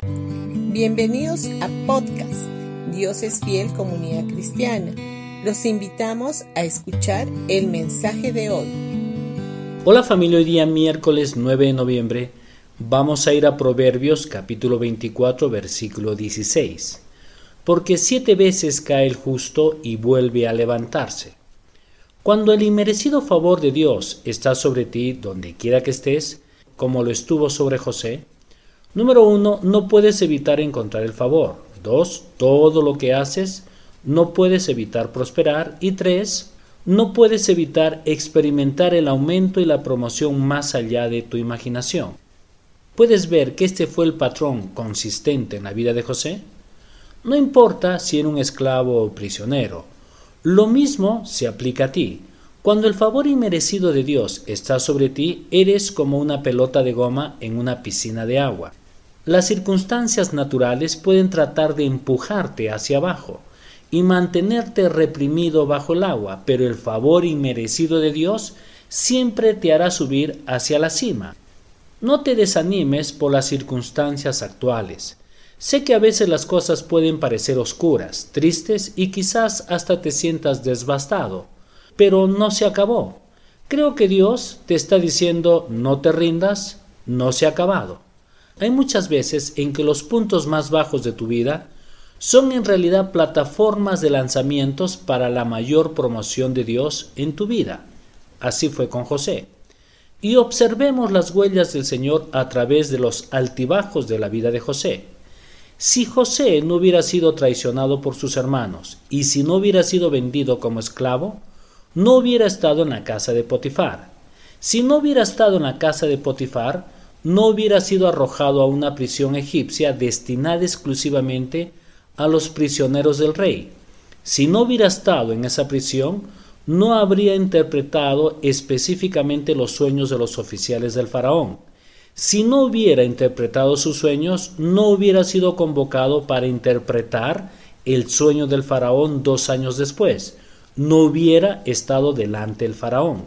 Bienvenidos a podcast Dios es fiel comunidad cristiana. Los invitamos a escuchar el mensaje de hoy. Hola familia, hoy día miércoles 9 de noviembre vamos a ir a Proverbios capítulo 24 versículo 16. Porque siete veces cae el justo y vuelve a levantarse. Cuando el inmerecido favor de Dios está sobre ti donde quiera que estés, como lo estuvo sobre José, número uno, no puedes evitar encontrar el favor. Dos, todo lo que haces no puedes evitar prosperar. Y tres, no puedes evitar experimentar el aumento y la promoción más allá de tu imaginación. ¿Puedes ver que este fue el patrón consistente en la vida de José? No importa si era un esclavo o prisionero, lo mismo se aplica a ti. Cuando el favor inmerecido de Dios está sobre ti, eres como una pelota de goma en una piscina de agua. Las circunstancias naturales pueden tratar de empujarte hacia abajo y mantenerte reprimido bajo el agua, pero el favor inmerecido de Dios siempre te hará subir hacia la cima. No te desanimes por las circunstancias actuales. Sé que a veces las cosas pueden parecer oscuras, tristes y quizás hasta te sientas desbastado, pero no se acabó. Creo que Dios te está diciendo no te rindas, no se ha acabado. Hay muchas veces en que los puntos más bajos de tu vida son en realidad plataformas de lanzamientos para la mayor promoción de Dios en tu vida. Así fue con José. Y observemos las huellas del Señor a través de los altibajos de la vida de José. Si José no hubiera sido traicionado por sus hermanos y si no hubiera sido vendido como esclavo, no hubiera estado en la casa de Potifar. Si no hubiera estado en la casa de Potifar, no hubiera sido arrojado a una prisión egipcia destinada exclusivamente a los prisioneros del rey. Si no hubiera estado en esa prisión, no habría interpretado específicamente los sueños de los oficiales del faraón. Si no hubiera interpretado sus sueños, no hubiera sido convocado para interpretar el sueño del faraón dos años después. No hubiera estado delante el faraón.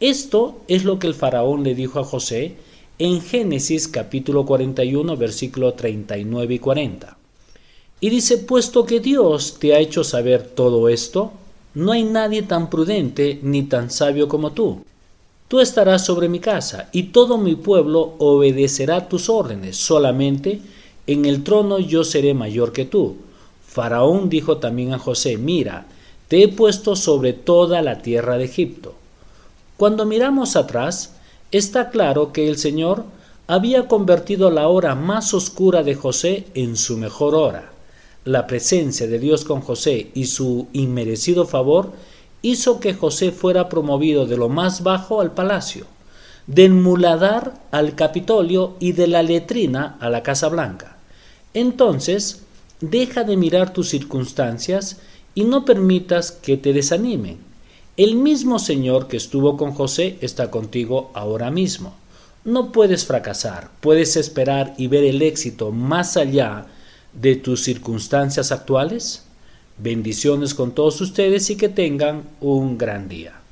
Esto es lo que el faraón le dijo a José en Génesis capítulo 41 versículo 39 y 40. Y dice, puesto que Dios te ha hecho saber todo esto, no hay nadie tan prudente ni tan sabio como tú Tú estarás sobre mi casa, y todo mi pueblo obedecerá tus órdenes, solamente en el trono yo seré mayor que tú. Faraón dijo también a José, mira, te he puesto sobre toda la tierra de Egipto. Cuando miramos atrás, está claro que el Señor había convertido la hora más oscura de José en su mejor hora. La presencia de Dios con José y su inmerecido favor hizo que José fuera promovido de lo más bajo al palacio, del muladar al Capitolio y de la letrina a la Casa Blanca. Entonces, deja de mirar tus circunstancias y no permitas que te desanimen. El mismo Señor que estuvo con José está contigo ahora mismo. No puedes fracasar, puedes esperar y ver el éxito más allá de tus circunstancias actuales. Bendiciones con todos ustedes y que tengan un gran día.